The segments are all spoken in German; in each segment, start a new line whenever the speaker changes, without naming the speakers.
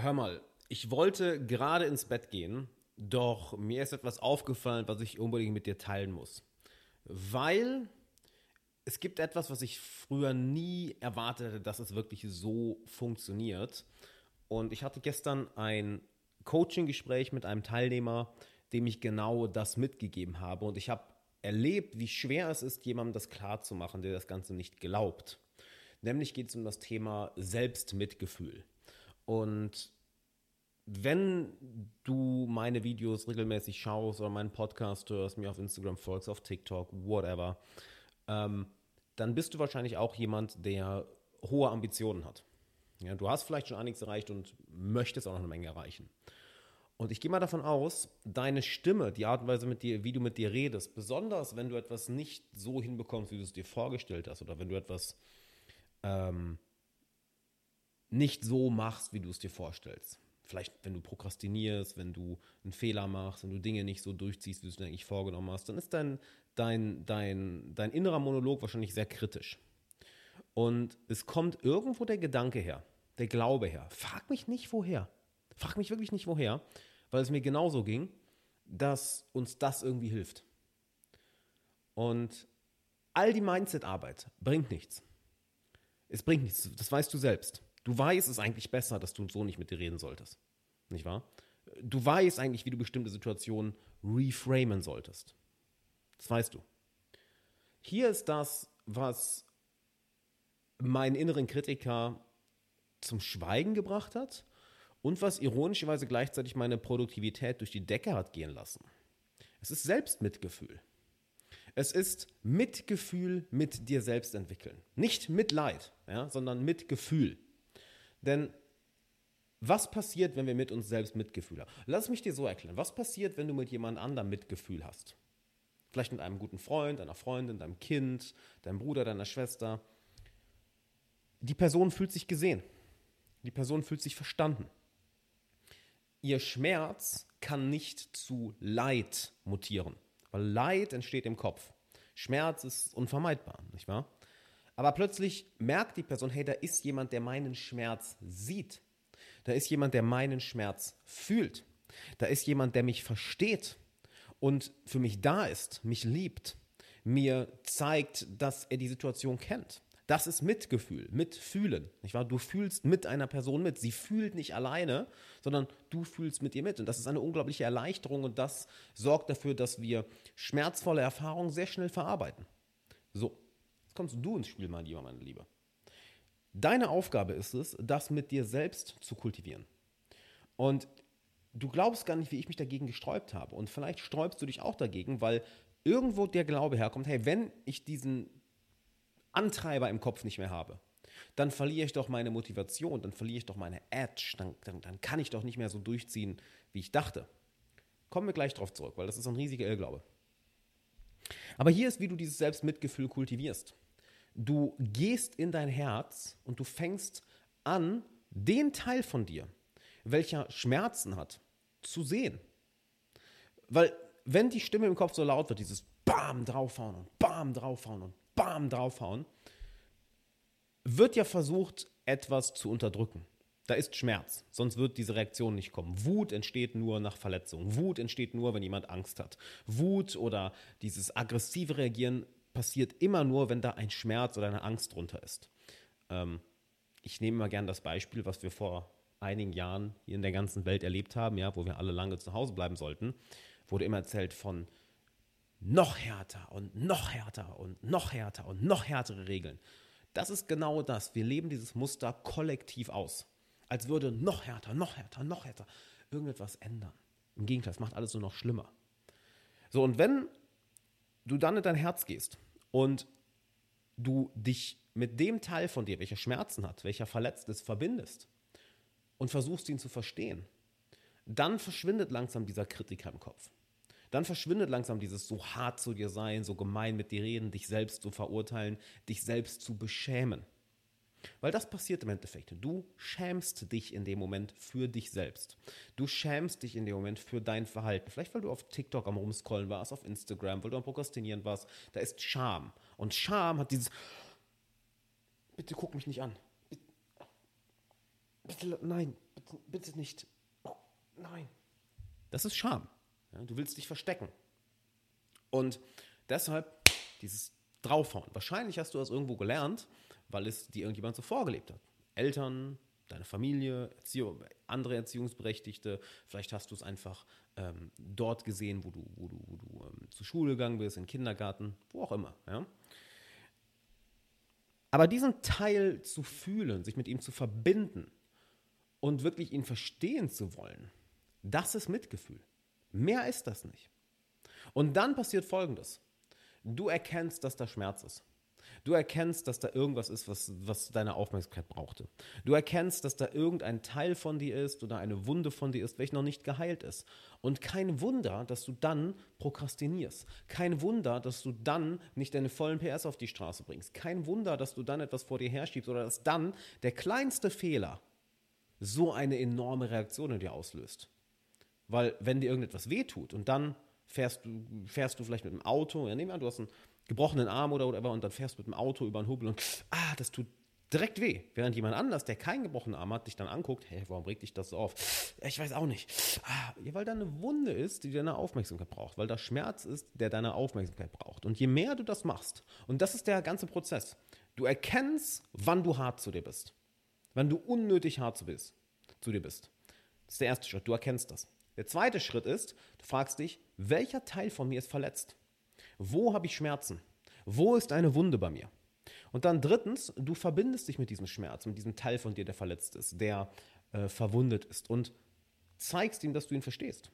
Hör mal, ich wollte gerade ins Bett gehen, doch mir ist etwas aufgefallen, was ich unbedingt mit dir teilen muss. Weil es gibt etwas, was ich früher nie erwartet hätte, dass es wirklich so funktioniert. Und ich hatte gestern ein Coaching-Gespräch mit einem Teilnehmer, dem ich genau das mitgegeben habe. Und ich habe erlebt, wie schwer es ist, jemandem das klarzumachen, der das Ganze nicht glaubt. Nämlich geht es um das Thema Selbstmitgefühl. Und wenn du meine Videos regelmäßig schaust oder meinen Podcast hörst, mir auf Instagram folgst, auf TikTok, whatever, ähm, dann bist du wahrscheinlich auch jemand, der hohe Ambitionen hat. Ja, du hast vielleicht schon einiges erreicht und möchtest auch noch eine Menge erreichen. Und ich gehe mal davon aus, deine Stimme, die Art und Weise, mit dir, wie du mit dir redest, besonders wenn du etwas nicht so hinbekommst, wie du es dir vorgestellt hast, oder wenn du etwas ähm, nicht so machst, wie du es dir vorstellst. Vielleicht, wenn du prokrastinierst, wenn du einen Fehler machst, wenn du Dinge nicht so durchziehst, wie du es dir eigentlich vorgenommen hast, dann ist dein, dein, dein, dein innerer Monolog wahrscheinlich sehr kritisch. Und es kommt irgendwo der Gedanke her, der Glaube her. Frag mich nicht woher. Frag mich wirklich nicht woher, weil es mir genauso ging, dass uns das irgendwie hilft. Und all die Mindset-Arbeit bringt nichts. Es bringt nichts, das weißt du selbst. Du weißt es eigentlich besser, dass du so nicht mit dir reden solltest. Nicht wahr? Du weißt eigentlich, wie du bestimmte Situationen reframen solltest. Das weißt du. Hier ist das, was meinen inneren Kritiker zum Schweigen gebracht hat und was ironischerweise gleichzeitig meine Produktivität durch die Decke hat gehen lassen. Es ist Selbstmitgefühl. Es ist Mitgefühl mit dir selbst entwickeln. Nicht Mitleid, ja, sondern Mitgefühl. Denn was passiert, wenn wir mit uns selbst Mitgefühl haben? Lass mich dir so erklären. Was passiert, wenn du mit jemand anderem Mitgefühl hast? Vielleicht mit einem guten Freund, einer Freundin, deinem Kind, deinem Bruder, deiner Schwester. Die Person fühlt sich gesehen. Die Person fühlt sich verstanden. Ihr Schmerz kann nicht zu Leid mutieren, weil Leid entsteht im Kopf. Schmerz ist unvermeidbar, nicht wahr? Aber plötzlich merkt die Person, hey, da ist jemand, der meinen Schmerz sieht. Da ist jemand, der meinen Schmerz fühlt. Da ist jemand, der mich versteht und für mich da ist, mich liebt, mir zeigt, dass er die Situation kennt. Das ist Mitgefühl, Mitfühlen. Nicht wahr? Du fühlst mit einer Person mit. Sie fühlt nicht alleine, sondern du fühlst mit ihr mit. Und das ist eine unglaubliche Erleichterung und das sorgt dafür, dass wir schmerzvolle Erfahrungen sehr schnell verarbeiten. So, kommst du ins Spiel, mein Lieber, meine Liebe. Deine Aufgabe ist es, das mit dir selbst zu kultivieren. Und du glaubst gar nicht, wie ich mich dagegen gesträubt habe. Und vielleicht sträubst du dich auch dagegen, weil irgendwo der Glaube herkommt, hey, wenn ich diesen Antreiber im Kopf nicht mehr habe, dann verliere ich doch meine Motivation, dann verliere ich doch meine Edge, dann, dann, dann kann ich doch nicht mehr so durchziehen, wie ich dachte. Kommen wir gleich darauf zurück, weil das ist ein riesiger Irrglaube. Aber hier ist, wie du dieses Selbstmitgefühl kultivierst. Du gehst in dein Herz und du fängst an, den Teil von dir, welcher Schmerzen hat, zu sehen. Weil wenn die Stimme im Kopf so laut wird, dieses Bam draufhauen und Bam draufhauen und Bam draufhauen, wird ja versucht, etwas zu unterdrücken. Da ist Schmerz, sonst wird diese Reaktion nicht kommen. Wut entsteht nur nach Verletzung. Wut entsteht nur, wenn jemand Angst hat. Wut oder dieses aggressive Reagieren passiert immer nur, wenn da ein Schmerz oder eine Angst drunter ist. Ähm, ich nehme mal gern das Beispiel, was wir vor einigen Jahren hier in der ganzen Welt erlebt haben, ja, wo wir alle lange zu Hause bleiben sollten, wurde immer erzählt von noch härter und noch härter und noch härter und noch härtere Regeln. Das ist genau das. Wir leben dieses Muster kollektiv aus. Als würde noch härter, noch härter, noch härter irgendetwas ändern. Im Gegenteil, es macht alles nur noch schlimmer. So, und wenn du dann in dein Herz gehst und du dich mit dem Teil von dir, welcher Schmerzen hat, welcher verletzt ist, verbindest und versuchst ihn zu verstehen, dann verschwindet langsam dieser Kritiker im Kopf. Dann verschwindet langsam dieses so hart zu dir sein, so gemein mit dir reden, dich selbst zu verurteilen, dich selbst zu beschämen. Weil das passiert im Endeffekt. Du schämst dich in dem Moment für dich selbst. Du schämst dich in dem Moment für dein Verhalten. Vielleicht, weil du auf TikTok am Rumscrollen warst, auf Instagram, weil du am Prokrastinieren warst. Da ist Scham. Und Scham hat dieses, bitte guck mich nicht an. Bitte, bitte nein, bitte nicht. Oh, nein. Das ist Scham. Ja, du willst dich verstecken. Und deshalb dieses Draufhauen. Wahrscheinlich hast du das irgendwo gelernt, weil es dir irgendjemand so vorgelebt hat. Eltern, deine Familie, Erziehung, andere Erziehungsberechtigte. Vielleicht hast du es einfach ähm, dort gesehen, wo du, wo du, wo du ähm, zur Schule gegangen bist, in Kindergarten, wo auch immer. Ja? Aber diesen Teil zu fühlen, sich mit ihm zu verbinden und wirklich ihn verstehen zu wollen, das ist Mitgefühl. Mehr ist das nicht. Und dann passiert Folgendes. Du erkennst, dass da Schmerz ist. Du erkennst, dass da irgendwas ist, was, was deine Aufmerksamkeit brauchte. Du erkennst, dass da irgendein Teil von dir ist oder eine Wunde von dir ist, welche noch nicht geheilt ist. Und kein Wunder, dass du dann prokrastinierst. Kein Wunder, dass du dann nicht deine vollen PS auf die Straße bringst. Kein Wunder, dass du dann etwas vor dir herschiebst oder dass dann der kleinste Fehler so eine enorme Reaktion in dir auslöst. Weil wenn dir irgendetwas wehtut und dann fährst du, fährst du vielleicht mit dem Auto, ja, nehmen wir an, du hast einen gebrochenen Arm oder whatever und dann fährst du mit dem Auto über einen Hubbel und ah, das tut direkt weh. Während jemand anders, der keinen gebrochenen Arm hat, dich dann anguckt, hey, warum regt dich das so auf? Ich weiß auch nicht. Ah, ja, weil da eine Wunde ist, die deine Aufmerksamkeit braucht, weil da Schmerz ist, der deine Aufmerksamkeit braucht. Und je mehr du das machst, und das ist der ganze Prozess, du erkennst, wann du hart zu dir bist. Wann du unnötig hart zu, bist, zu dir bist. Das ist der erste Schritt, du erkennst das. Der zweite Schritt ist, du fragst dich, welcher Teil von mir ist verletzt? Wo habe ich Schmerzen? Wo ist eine Wunde bei mir? Und dann drittens, du verbindest dich mit diesem Schmerz, mit diesem Teil von dir, der verletzt ist, der äh, verwundet ist und zeigst ihm, dass du ihn verstehst.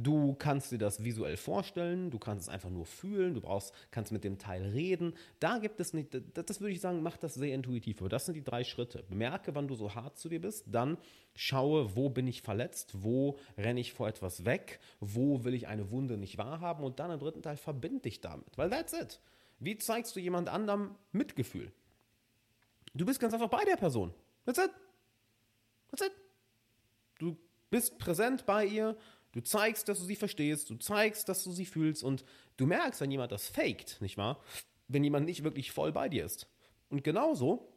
Du kannst dir das visuell vorstellen, du kannst es einfach nur fühlen, du brauchst, kannst mit dem Teil reden. Da gibt es nicht, das, das würde ich sagen, mach das sehr intuitiv. Aber das sind die drei Schritte. Bemerke, wann du so hart zu dir bist, dann schaue, wo bin ich verletzt, wo renne ich vor etwas weg, wo will ich eine Wunde nicht wahrhaben und dann im dritten Teil verbinde dich damit. Weil that's it. Wie zeigst du jemand anderem Mitgefühl? Du bist ganz einfach bei der Person. That's it. That's it. Du bist präsent bei ihr, Du zeigst, dass du sie verstehst, du zeigst, dass du sie fühlst und du merkst, wenn jemand das faked, nicht wahr? Wenn jemand nicht wirklich voll bei dir ist. Und genauso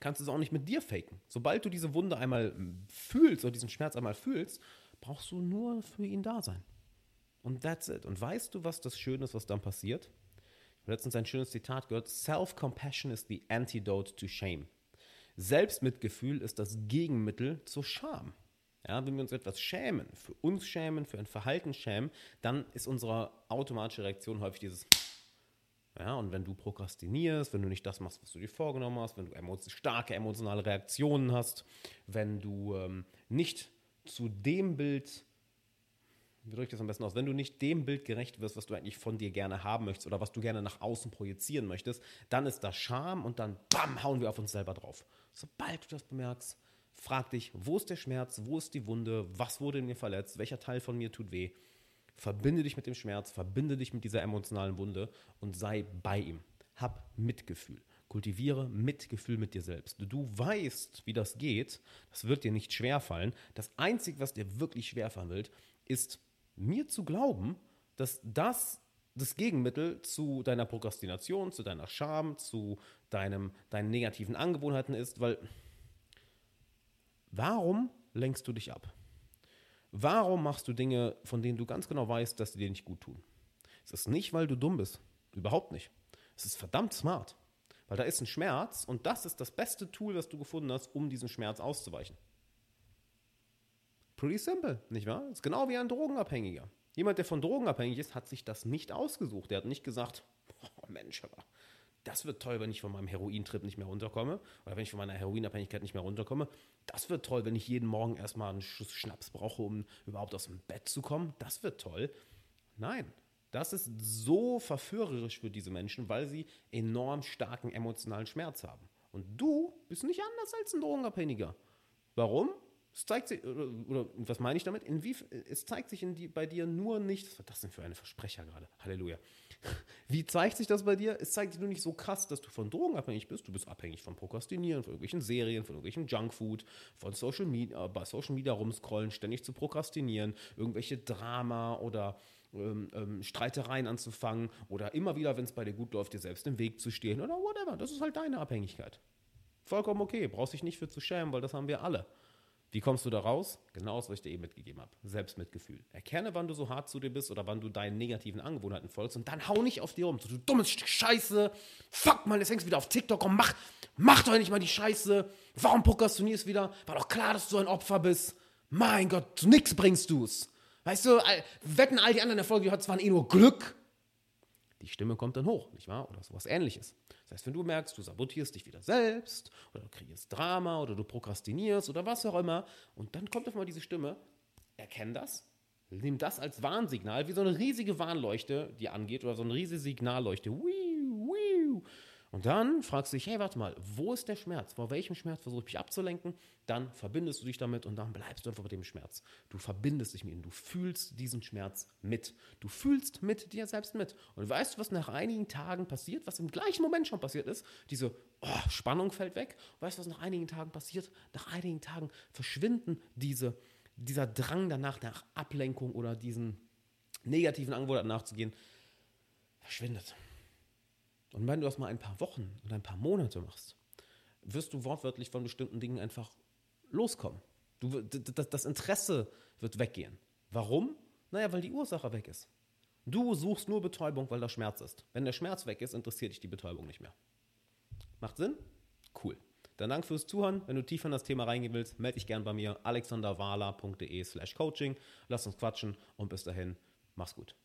kannst du es auch nicht mit dir faken. Sobald du diese Wunde einmal fühlst oder diesen Schmerz einmal fühlst, brauchst du nur für ihn da sein. Und that's it. Und weißt du, was das Schöne ist, was dann passiert? Ich habe letztens ein schönes Zitat gehört: Self-compassion is the antidote to shame. Selbstmitgefühl ist das Gegenmittel zur Scham. Ja, wenn wir uns etwas schämen, für uns schämen, für ein Verhalten schämen, dann ist unsere automatische Reaktion häufig dieses ja, und wenn du prokrastinierst, wenn du nicht das machst, was du dir vorgenommen hast, wenn du emotion starke emotionale Reaktionen hast, wenn du ähm, nicht zu dem Bild, wie drücke ich das am besten aus, wenn du nicht dem Bild gerecht wirst, was du eigentlich von dir gerne haben möchtest oder was du gerne nach außen projizieren möchtest, dann ist das Scham und dann bam, hauen wir auf uns selber drauf. Sobald du das bemerkst, Frag dich, wo ist der Schmerz, wo ist die Wunde, was wurde in mir verletzt, welcher Teil von mir tut weh. Verbinde dich mit dem Schmerz, verbinde dich mit dieser emotionalen Wunde und sei bei ihm. Hab Mitgefühl. Kultiviere Mitgefühl mit dir selbst. Du weißt, wie das geht. Das wird dir nicht schwerfallen. Das Einzige, was dir wirklich schwerfallen wird, ist mir zu glauben, dass das das Gegenmittel zu deiner Prokrastination, zu deiner Scham, zu deinem, deinen negativen Angewohnheiten ist, weil Warum lenkst du dich ab? Warum machst du Dinge, von denen du ganz genau weißt, dass sie dir nicht gut tun? Es ist nicht, weil du dumm bist. Überhaupt nicht. Es ist verdammt smart. Weil da ist ein Schmerz und das ist das beste Tool, das du gefunden hast, um diesen Schmerz auszuweichen. Pretty simple, nicht wahr? Das ist genau wie ein Drogenabhängiger. Jemand, der von Drogen abhängig ist, hat sich das nicht ausgesucht. Der hat nicht gesagt, oh Mensch, aber das wird toll, wenn ich von meinem Herointrip nicht mehr runterkomme oder wenn ich von meiner Heroinabhängigkeit nicht mehr runterkomme. Das wird toll, wenn ich jeden Morgen erstmal einen Schuss Schnaps brauche, um überhaupt aus dem Bett zu kommen. Das wird toll. Nein, das ist so verführerisch für diese Menschen, weil sie enorm starken emotionalen Schmerz haben. Und du bist nicht anders als ein Drogenabhängiger. Warum? Es zeigt sich, oder, oder was meine ich damit? Inwief, es zeigt sich die, bei dir nur nicht, was war das denn für eine Versprecher gerade? Halleluja. Wie zeigt sich das bei dir? Es zeigt sich nur nicht so krass, dass du von Drogen abhängig bist. Du bist abhängig von Prokrastinieren, von irgendwelchen Serien, von irgendwelchen Junkfood, von Social Media, bei Social Media rumscrollen, ständig zu prokrastinieren, irgendwelche Drama oder ähm, ähm, Streitereien anzufangen oder immer wieder, wenn es bei dir gut läuft, dir selbst im Weg zu stehen oder whatever. Das ist halt deine Abhängigkeit. Vollkommen okay, brauchst dich nicht für zu schämen, weil das haben wir alle. Wie kommst du da raus? Genau das, was ich dir eben mitgegeben habe. Selbstmitgefühl. Erkenne, wann du so hart zu dir bist oder wann du deinen negativen Angewohnheiten folgst und dann hau nicht auf dir rum. So, du dummes Stück Scheiße. Fuck mal, jetzt hängst du wieder auf TikTok. Komm, mach, mach doch nicht mal die Scheiße. Warum prokrastinierst du wieder? War doch klar, dass du ein Opfer bist. Mein Gott, zu nix bringst du's. Weißt du, wetten all die anderen Erfolge, die du hattest, waren eh nur Glück. Die Stimme kommt dann hoch, nicht wahr? Oder sowas ähnliches. Das heißt, wenn du merkst, du sabotierst dich wieder selbst oder du kreierst Drama oder du prokrastinierst oder was auch immer und dann kommt auf einmal diese Stimme, erkenn das, nimm das als Warnsignal, wie so eine riesige Warnleuchte, die angeht oder so eine riesige Signalleuchte. Wiu, wiu. Und dann fragst du dich, hey, warte mal, wo ist der Schmerz? Vor welchem Schmerz versuche ich mich abzulenken? Dann verbindest du dich damit und dann bleibst du einfach bei dem Schmerz. Du verbindest dich mit ihm, du fühlst diesen Schmerz mit. Du fühlst mit dir selbst mit. Und weißt du, was nach einigen Tagen passiert, was im gleichen Moment schon passiert ist? Diese oh, Spannung fällt weg. Weißt du, was nach einigen Tagen passiert? Nach einigen Tagen verschwinden diese, dieser Drang danach, nach Ablenkung oder diesen negativen Angewohnheiten nachzugehen, verschwindet. Und wenn du das mal ein paar Wochen oder ein paar Monate machst, wirst du wortwörtlich von bestimmten Dingen einfach loskommen. Du, das Interesse wird weggehen. Warum? Naja, weil die Ursache weg ist. Du suchst nur Betäubung, weil da Schmerz ist. Wenn der Schmerz weg ist, interessiert dich die Betäubung nicht mehr. Macht Sinn? Cool. Dann danke fürs Zuhören. Wenn du tiefer in das Thema reingehen willst, melde dich gern bei mir. alexanderwala.de slash coaching. Lass uns quatschen und bis dahin, mach's gut.